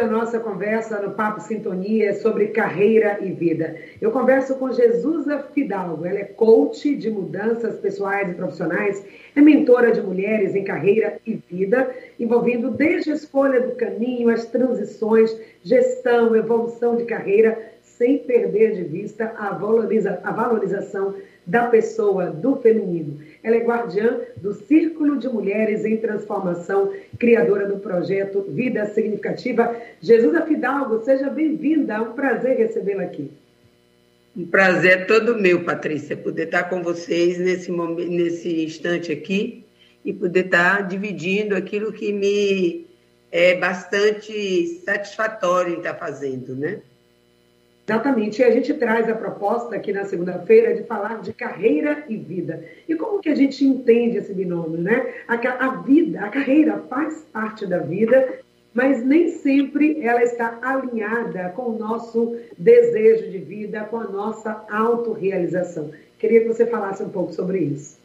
a nossa conversa no Papo Sintonia sobre carreira e vida. Eu converso com Jesusa Fidalgo. Ela é coach de mudanças pessoais e profissionais, é mentora de mulheres em carreira e vida, envolvendo desde a escolha do caminho, as transições, gestão, evolução de carreira, sem perder de vista a, valoriza a valorização da pessoa, do feminino. Ela é guardiã do Círculo de Mulheres em Transformação, criadora do projeto Vida Significativa. Jesus Fidalgo, seja bem-vinda. É um prazer recebê-la aqui. Um prazer todo meu, Patrícia, poder estar com vocês nesse, momento, nesse instante aqui e poder estar dividindo aquilo que me é bastante satisfatório em estar fazazendo, né? Exatamente. E a gente traz a proposta aqui na segunda-feira de falar de carreira e vida. E como que a gente entende esse binômio, né? A, a vida, a carreira faz parte da vida, mas nem sempre ela está alinhada com o nosso desejo de vida, com a nossa autorrealização. Queria que você falasse um pouco sobre isso.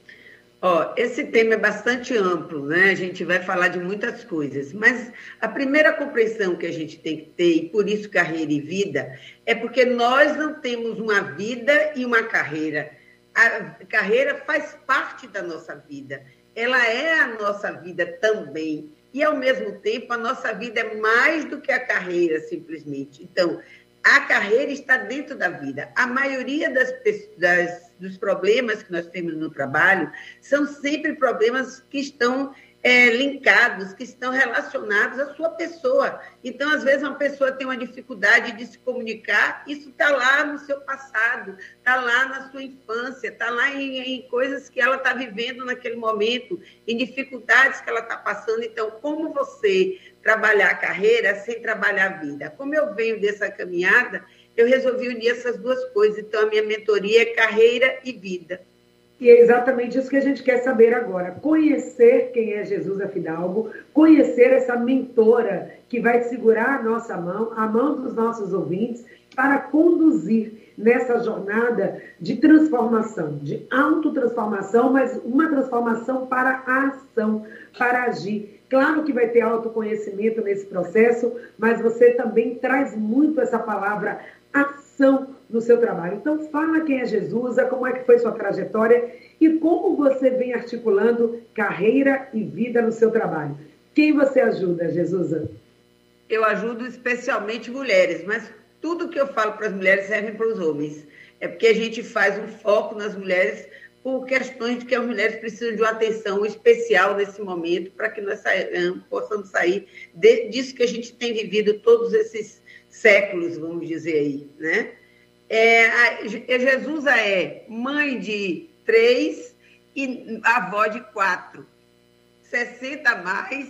Ó, esse tema é bastante amplo, né? A gente vai falar de muitas coisas, mas a primeira compreensão que a gente tem que ter, e por isso carreira e vida, é porque nós não temos uma vida e uma carreira. A carreira faz parte da nossa vida, ela é a nossa vida também. E, ao mesmo tempo, a nossa vida é mais do que a carreira, simplesmente. Então, a carreira está dentro da vida. A maioria das, das, dos problemas que nós temos no trabalho são sempre problemas que estão é, linkados, que estão relacionados à sua pessoa. Então, às vezes, uma pessoa tem uma dificuldade de se comunicar, isso está lá no seu passado, está lá na sua infância, está lá em, em, coisas que ela está vivendo naquele momento, em dificuldades que ela está passando. Então, como você trabalhar a carreira sem trabalhar a vida? Como eu venho dessa caminhada, eu resolvi unir essas duas coisas. Então, a minha mentoria é carreira e vida. E é exatamente isso que a gente quer saber agora. Conhecer quem é Jesus Afidalgo, conhecer essa mentora que vai segurar a nossa mão, a mão dos nossos ouvintes, para conduzir nessa jornada de transformação, de autotransformação, mas uma transformação para a ação, para agir. Claro que vai ter autoconhecimento nesse processo, mas você também traz muito essa palavra ação no seu trabalho. Então, fala quem é Jesus, como é que foi sua trajetória e como você vem articulando carreira e vida no seu trabalho. Quem você ajuda, Jesus? Eu ajudo especialmente mulheres, mas tudo que eu falo para as mulheres serve para os homens. É porque a gente faz um foco nas mulheres por questões de que as mulheres precisam de uma atenção especial nesse momento para que nós possamos sair de, disso que a gente tem vivido todos esses séculos, vamos dizer aí, né? É, a, Jesus é mãe de três e avó de quatro. 60 a mais,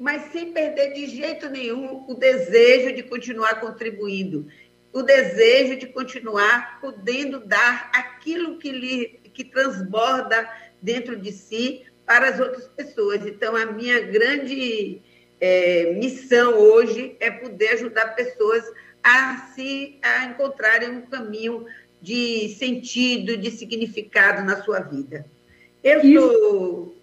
mas sem perder de jeito nenhum o desejo de continuar contribuindo, o desejo de continuar podendo dar aquilo que lhe que transborda dentro de si para as outras pessoas. Então, a minha grande é, missão hoje é poder ajudar pessoas a se a encontrarem um caminho de sentido, de significado na sua vida. Eu isso, sou,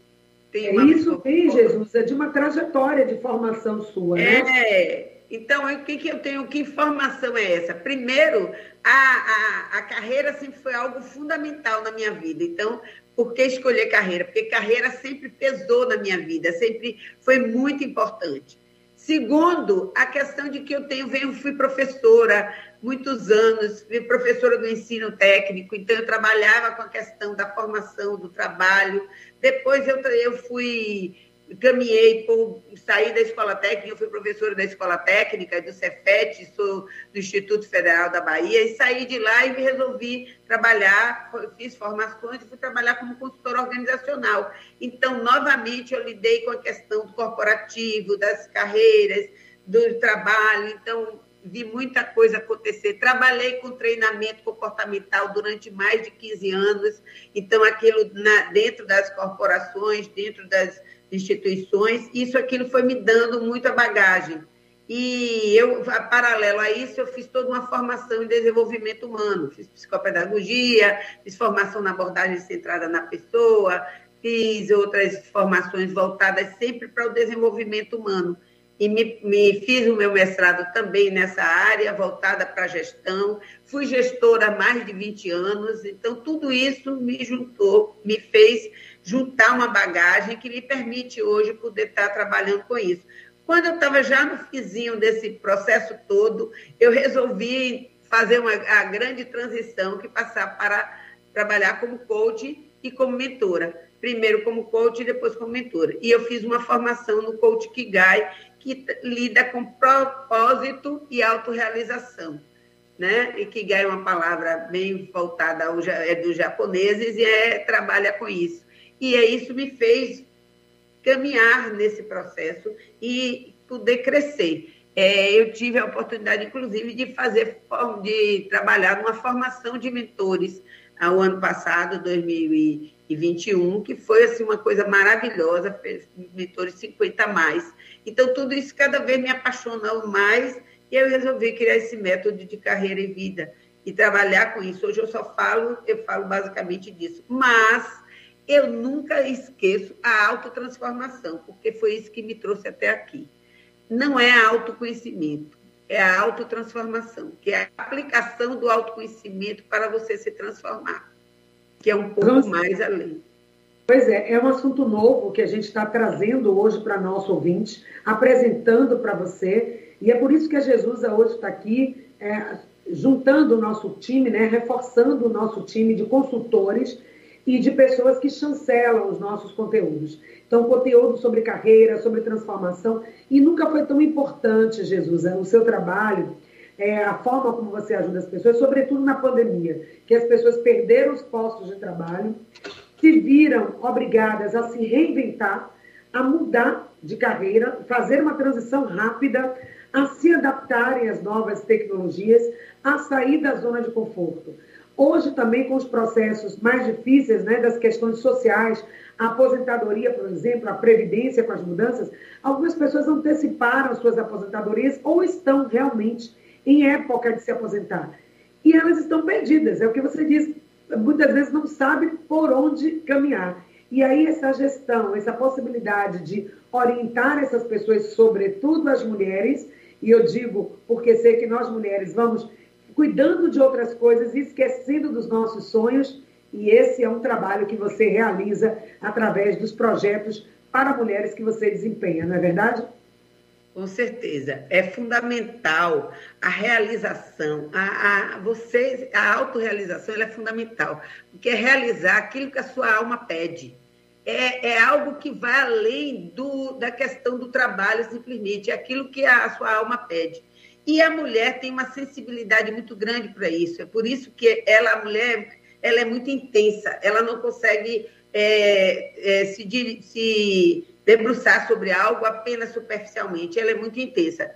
tenho é isso vem, Jesus, é de uma trajetória de formação sua, né? É. Então, o que, que eu tenho? Que informação é essa? Primeiro, a, a, a carreira sempre foi algo fundamental na minha vida. Então, por que escolher carreira? Porque carreira sempre pesou na minha vida, sempre foi muito importante. Segundo, a questão de que eu tenho, venho, fui professora muitos anos, fui professora do ensino técnico, então eu trabalhava com a questão da formação do trabalho. Depois eu, eu fui caminhei por sair da escola técnica, eu fui professora da escola técnica, do Cefet, sou do Instituto Federal da Bahia, e saí de lá e resolvi trabalhar, fiz formações e fui trabalhar como consultora organizacional. Então, novamente, eu lidei com a questão do corporativo, das carreiras, do trabalho, então vi muita coisa acontecer. Trabalhei com treinamento comportamental durante mais de 15 anos, então aquilo na, dentro das corporações, dentro das instituições, isso aquilo foi me dando muita bagagem. E eu, paralelo a isso, eu fiz toda uma formação em desenvolvimento humano, fiz psicopedagogia, fiz formação na abordagem centrada na pessoa, fiz outras formações voltadas sempre para o desenvolvimento humano. e me, me, fiz o meu mestrado também nessa área, voltada para a gestão. Fui gestora há mais de 20 anos, então tudo isso me juntou, me fez juntar uma bagagem que me permite hoje poder estar trabalhando com isso. Quando eu estava já no fizinho desse processo todo, eu resolvi fazer uma, a grande transição que passar para trabalhar como coach e como mentora. Primeiro como coach e depois como mentora. E eu fiz uma formação no Coach Kigai, que lida com propósito e autorrealização. Né? E Kigai é uma palavra bem voltada ao, é dos japoneses e é, trabalha com isso. E é isso me fez caminhar nesse processo e poder crescer. É, eu tive a oportunidade, inclusive, de fazer, de trabalhar numa formação de mentores ao ano passado, 2021, que foi assim, uma coisa maravilhosa, mentores 50 mais. Então, tudo isso cada vez me apaixonou mais e eu resolvi criar esse método de carreira e vida e trabalhar com isso. Hoje eu só falo, eu falo basicamente disso. Mas eu nunca esqueço a autotransformação, porque foi isso que me trouxe até aqui. Não é autoconhecimento, é a autotransformação, que é a aplicação do autoconhecimento para você se transformar, que é um pouco Nossa. mais além. Pois é, é um assunto novo que a gente está trazendo hoje para nosso ouvinte, apresentando para você, e é por isso que a Jesus hoje está aqui, é, juntando o nosso time, né, reforçando o nosso time de consultores e de pessoas que chancelam os nossos conteúdos. Então, conteúdo sobre carreira, sobre transformação, e nunca foi tão importante, Jesus, é, o seu trabalho, é, a forma como você ajuda as pessoas, sobretudo na pandemia, que as pessoas perderam os postos de trabalho, se viram obrigadas a se reinventar, a mudar de carreira, fazer uma transição rápida, a se adaptarem às novas tecnologias, a sair da zona de conforto. Hoje também com os processos mais difíceis, né, das questões sociais, a aposentadoria, por exemplo, a previdência com as mudanças, algumas pessoas anteciparam suas aposentadorias ou estão realmente em época de se aposentar. E elas estão perdidas, é o que você diz, muitas vezes não sabe por onde caminhar. E aí essa gestão, essa possibilidade de orientar essas pessoas, sobretudo as mulheres, e eu digo porque sei que nós mulheres vamos cuidando de outras coisas, esquecendo dos nossos sonhos. E esse é um trabalho que você realiza através dos projetos para mulheres que você desempenha, não é verdade? Com certeza, é fundamental a realização, a, a você, a autorrealização é fundamental, porque é realizar aquilo que a sua alma pede. É, é algo que vai além do, da questão do trabalho, simplesmente, é aquilo que a sua alma pede. E a mulher tem uma sensibilidade muito grande para isso. É por isso que ela, a mulher, ela é muito intensa. Ela não consegue é, é, se, se debruçar sobre algo apenas superficialmente. Ela é muito intensa.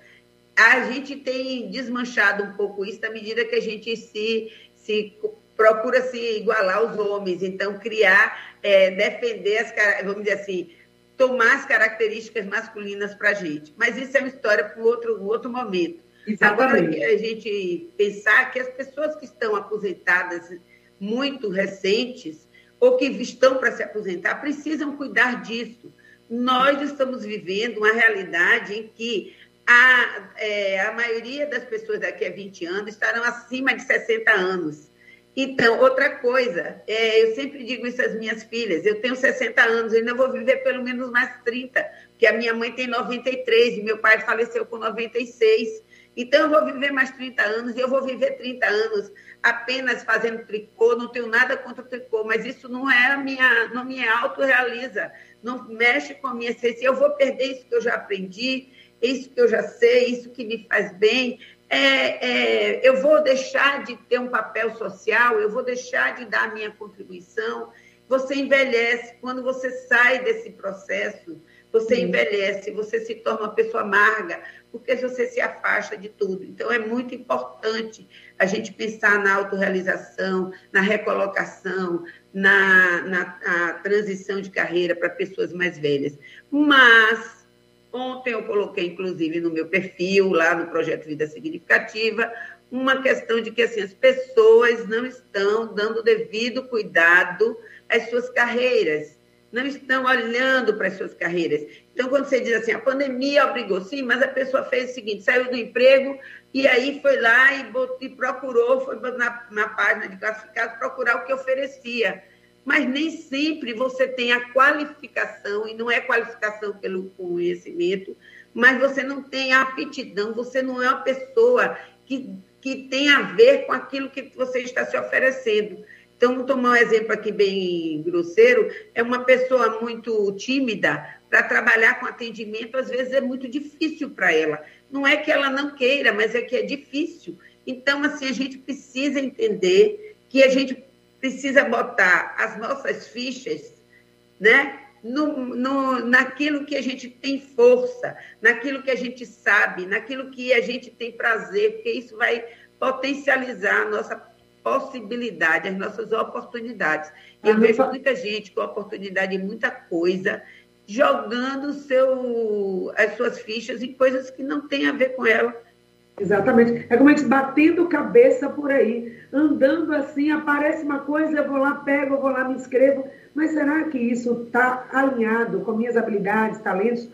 A gente tem desmanchado um pouco isso na medida que a gente se, se procura se igualar aos homens. Então, criar, é, defender as, vamos dizer assim, tomar as características masculinas para a gente. Mas isso é uma história para outro, outro momento. Exatamente. Agora, a gente pensar que as pessoas que estão aposentadas muito recentes ou que estão para se aposentar precisam cuidar disso. Nós estamos vivendo uma realidade em que a, é, a maioria das pessoas daqui a 20 anos estarão acima de 60 anos. Então, outra coisa, é, eu sempre digo isso às minhas filhas: eu tenho 60 anos, eu ainda vou viver pelo menos mais 30, porque a minha mãe tem 93 e meu pai faleceu com 96. Então, eu vou viver mais 30 anos e eu vou viver 30 anos apenas fazendo tricô, não tenho nada contra o tricô, mas isso não é a minha, não me autorrealiza, não mexe com a minha essência. Eu vou perder isso que eu já aprendi, isso que eu já sei, isso que me faz bem. É, é, eu vou deixar de ter um papel social, eu vou deixar de dar a minha contribuição. Você envelhece, quando você sai desse processo, você envelhece, você se torna uma pessoa amarga, porque você se afasta de tudo. Então, é muito importante a gente pensar na autorrealização, na recolocação, na, na transição de carreira para pessoas mais velhas. Mas, ontem eu coloquei, inclusive, no meu perfil, lá no Projeto Vida Significativa, uma questão de que assim, as pessoas não estão dando devido cuidado às suas carreiras não estão olhando para as suas carreiras. Então, quando você diz assim, a pandemia obrigou, sim, mas a pessoa fez o seguinte, saiu do emprego e aí foi lá e, botou, e procurou, foi na, na página de classificados procurar o que oferecia. Mas nem sempre você tem a qualificação, e não é qualificação pelo conhecimento, mas você não tem a aptidão, você não é uma pessoa que, que tem a ver com aquilo que você está se oferecendo. Então, vou tomar um exemplo aqui bem grosseiro: é uma pessoa muito tímida para trabalhar com atendimento, às vezes é muito difícil para ela. Não é que ela não queira, mas é que é difícil. Então, assim, a gente precisa entender que a gente precisa botar as nossas fichas, né? No, no, naquilo que a gente tem força, naquilo que a gente sabe, naquilo que a gente tem prazer, porque isso vai potencializar a nossa possibilidade, as nossas oportunidades. E eu ah, vejo muita gente com oportunidade em muita coisa, jogando seu, as suas fichas em coisas que não têm a ver com ela. Exatamente. É como a gente batendo cabeça por aí, andando assim, aparece uma coisa, eu vou lá, pego, eu vou lá, me inscrevo. Mas será que isso está alinhado com minhas habilidades, talentos?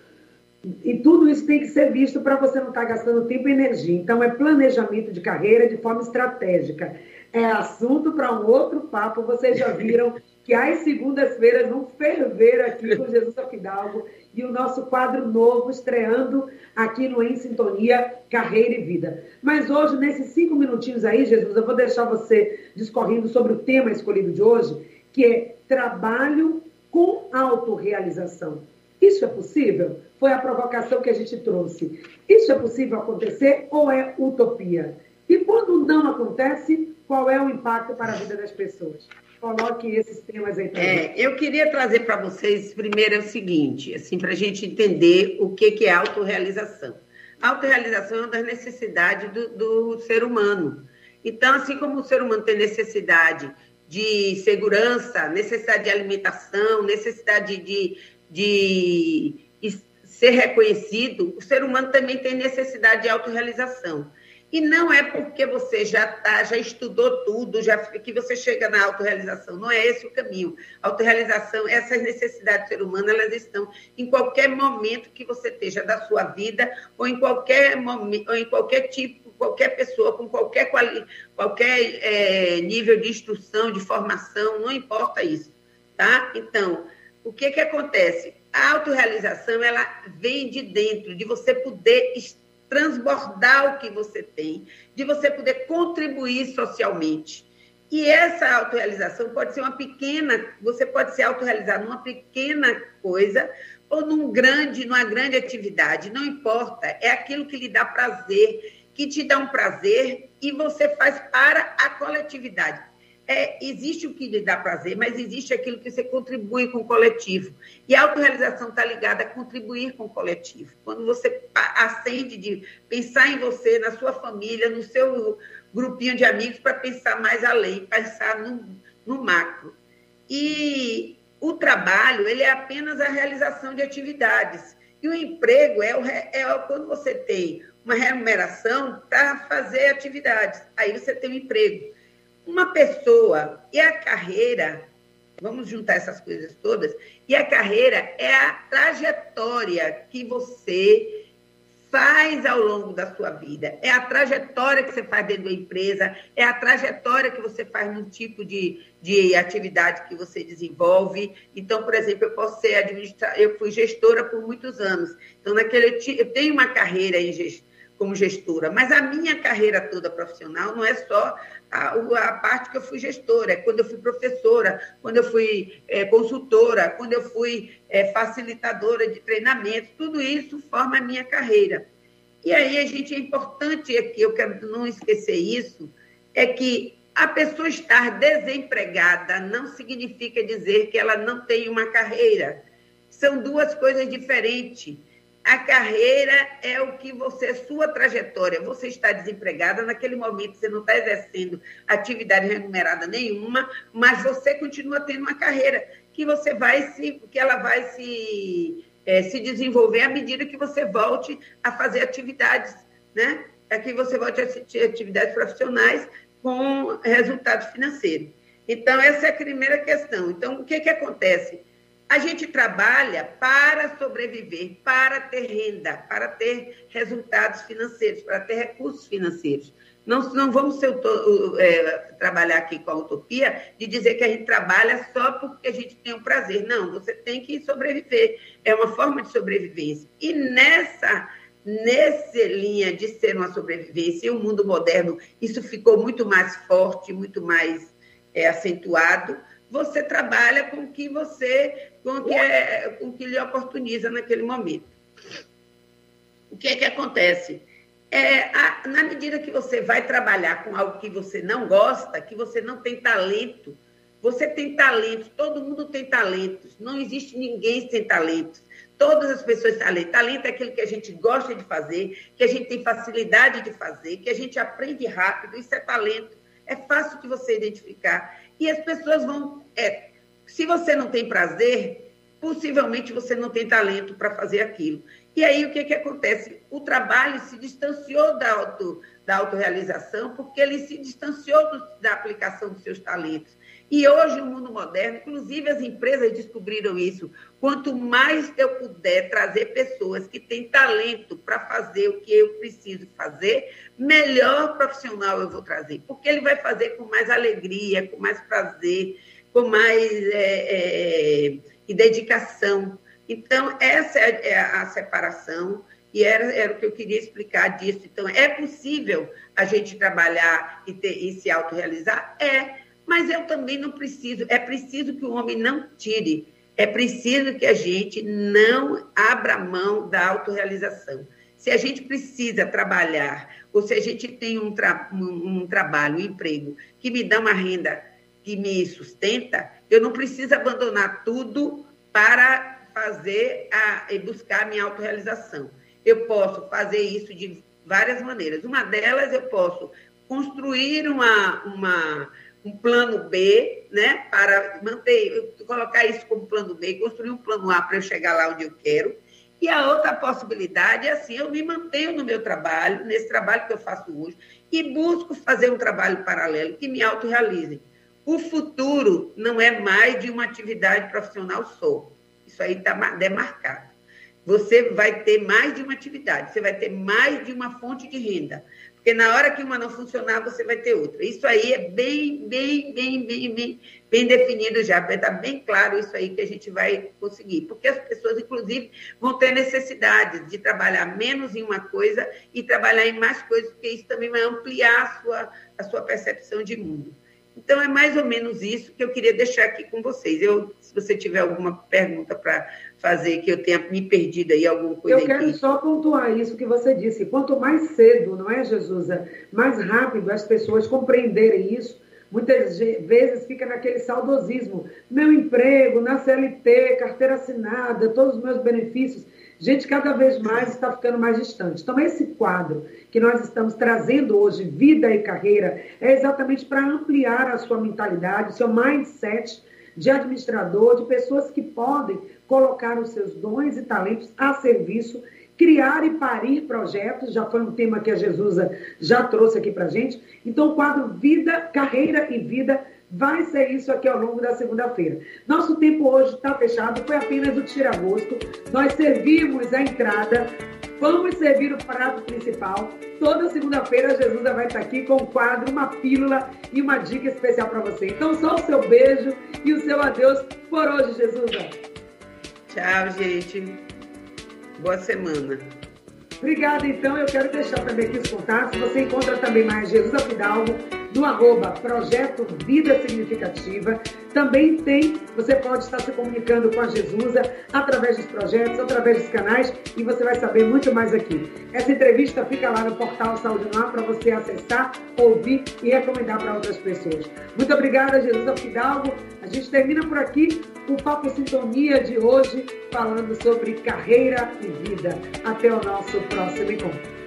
E tudo isso tem que ser visto para você não estar tá gastando tempo e energia. Então, é planejamento de carreira de forma estratégica é assunto para um outro papo. Vocês já viram que as segundas-feiras vão ferver aqui com Jesus Afidalgo e o nosso quadro novo estreando aqui no Em Sintonia, Carreira e Vida. Mas hoje, nesses cinco minutinhos aí, Jesus, eu vou deixar você discorrendo sobre o tema escolhido de hoje, que é trabalho com autorrealização. Isso é possível? Foi a provocação que a gente trouxe. Isso é possível acontecer ou é utopia? E quando não acontece, qual é o impacto para a vida das pessoas? Coloque esses temas aí. É, eu queria trazer para vocês primeiro é o seguinte, assim, para a gente entender o que, que é autorrealização. A autorrealização é uma das necessidades do, do ser humano. Então, assim como o ser humano tem necessidade de segurança, necessidade de alimentação, necessidade de, de, de ser reconhecido, o ser humano também tem necessidade de autorrealização. E não é porque você já tá, já estudou tudo, já que você chega na autorrealização. Não é esse o caminho. A autorrealização, essas necessidades do ser humano, elas estão em qualquer momento que você esteja da sua vida, ou em qualquer momento, ou em qualquer tipo, qualquer pessoa, com qualquer, quali, qualquer é, nível de instrução, de formação, não importa isso. Tá? Então, o que, que acontece? A autorrealização, ela vem de dentro, de você poder estar transbordar o que você tem, de você poder contribuir socialmente. E essa autorrealização pode ser uma pequena, você pode se autorrealizar numa pequena coisa ou num grande, numa grande atividade, não importa, é aquilo que lhe dá prazer, que te dá um prazer e você faz para a coletividade é, existe o que lhe dá prazer, mas existe aquilo que você contribui com o coletivo. E a autorrealização está ligada a contribuir com o coletivo. Quando você acende de pensar em você, na sua família, no seu grupinho de amigos, para pensar mais além, pensar no, no macro. E o trabalho, ele é apenas a realização de atividades. E o emprego é, o, é quando você tem uma remuneração para fazer atividades. Aí você tem um emprego. Uma pessoa e a carreira, vamos juntar essas coisas todas, e a carreira é a trajetória que você faz ao longo da sua vida. É a trajetória que você faz dentro da empresa, é a trajetória que você faz no tipo de, de atividade que você desenvolve. Então, por exemplo, eu posso ser administradora, eu fui gestora por muitos anos. Então, naquele eu tenho uma carreira em gestão como gestora, mas a minha carreira toda profissional não é só a, a parte que eu fui gestora, é quando eu fui professora, quando eu fui é, consultora, quando eu fui é, facilitadora de treinamento, tudo isso forma a minha carreira. E aí a gente é importante aqui, eu quero não esquecer isso, é que a pessoa estar desempregada não significa dizer que ela não tem uma carreira. São duas coisas diferentes. A carreira é o que você, sua trajetória, você está desempregada, naquele momento você não está exercendo atividade remunerada nenhuma, mas você continua tendo uma carreira que você vai se, que ela vai se, é, se desenvolver à medida que você volte a fazer atividades, né? É que você volte a assistir atividades profissionais com resultado financeiro. Então, essa é a primeira questão. Então, o que, que acontece? A gente trabalha para sobreviver, para ter renda, para ter resultados financeiros, para ter recursos financeiros. Não, não vamos ser, é, trabalhar aqui com a utopia de dizer que a gente trabalha só porque a gente tem um prazer. Não, você tem que sobreviver. É uma forma de sobrevivência. E nessa, nessa linha de ser uma sobrevivência, e o mundo moderno, isso ficou muito mais forte, muito mais é, acentuado. Você trabalha com o que você, com o que, é, com o que lhe oportuniza naquele momento. O que é que acontece? é, a, na medida que você vai trabalhar com algo que você não gosta, que você não tem talento, você tem talento, todo mundo tem talentos, não existe ninguém sem talentos. Todas as pessoas têm talento. Talento é aquilo que a gente gosta de fazer, que a gente tem facilidade de fazer, que a gente aprende rápido, isso é talento. É fácil de você identificar. E as pessoas vão. É, se você não tem prazer, possivelmente você não tem talento para fazer aquilo. E aí o que, que acontece? O trabalho se distanciou da, auto, da autorrealização, porque ele se distanciou do, da aplicação dos seus talentos. E hoje, o mundo moderno, inclusive as empresas descobriram isso. Quanto mais eu puder trazer pessoas que têm talento para fazer o que eu preciso fazer, melhor profissional eu vou trazer. Porque ele vai fazer com mais alegria, com mais prazer, com mais é, é, e dedicação. Então, essa é, é a separação, e era, era o que eu queria explicar disso. Então, é possível a gente trabalhar e, ter, e se autorrealizar? É, mas eu também não preciso, é preciso que o homem não tire, é preciso que a gente não abra mão da autorrealização. Se a gente precisa trabalhar, ou se a gente tem um, tra um, um trabalho, um emprego que me dá uma renda que me sustenta, eu não preciso abandonar tudo para fazer a, e buscar a minha autorrealização. Eu posso fazer isso de várias maneiras. Uma delas, eu posso construir uma, uma, um plano B, né, para manter, colocar isso como plano B, construir um plano A para eu chegar lá onde eu quero. E a outra possibilidade é assim, eu me mantenho no meu trabalho, nesse trabalho que eu faço hoje, e busco fazer um trabalho paralelo que me autorrealize. O futuro não é mais de uma atividade profissional só. Isso aí está demarcado. Você vai ter mais de uma atividade, você vai ter mais de uma fonte de renda. Porque na hora que uma não funcionar, você vai ter outra. Isso aí é bem, bem, bem, bem, bem, bem definido já. Vai estar bem claro isso aí que a gente vai conseguir. Porque as pessoas, inclusive, vão ter necessidade de trabalhar menos em uma coisa e trabalhar em mais coisas, porque isso também vai ampliar a sua, a sua percepção de mundo. Então, é mais ou menos isso que eu queria deixar aqui com vocês. Eu, se você tiver alguma pergunta para fazer, que eu tenha me perdido aí, alguma coisa. Eu quero aqui. só pontuar isso que você disse. Quanto mais cedo, não é, Jesusa? Mais rápido as pessoas compreenderem isso, muitas vezes fica naquele saudosismo. Meu emprego, na CLT, carteira assinada, todos os meus benefícios. Gente, cada vez mais está ficando mais distante. Então, esse quadro que nós estamos trazendo hoje, vida e carreira, é exatamente para ampliar a sua mentalidade, o seu mindset de administrador, de pessoas que podem colocar os seus dons e talentos a serviço, criar e parir projetos, já foi um tema que a Jesusa já trouxe aqui para gente. Então, o quadro Vida, Carreira e Vida vai ser isso aqui ao longo da segunda-feira. Nosso tempo hoje está fechado, foi apenas o tira-gosto. Nós servimos a entrada, vamos servir o prato principal. Toda segunda-feira, Jesus vai estar aqui com um quadro, uma pílula e uma dica especial para você. Então, só o seu beijo e o seu adeus por hoje, Jesus. Tchau, gente. Boa semana. Obrigada, então. Eu quero deixar também aqui os contatos. Você encontra também mais Jesus Afidalgo no arroba Projeto Vida Significativa. Também tem, você pode estar se comunicando com a Jesusa através dos projetos, através dos canais, e você vai saber muito mais aqui. Essa entrevista fica lá no portal Saúde no Ar para você acessar, ouvir e recomendar para outras pessoas. Muito obrigada, Jesusa Fidalgo. A gente termina por aqui o Papo Sintonia de hoje, falando sobre carreira e vida. Até o nosso próximo encontro.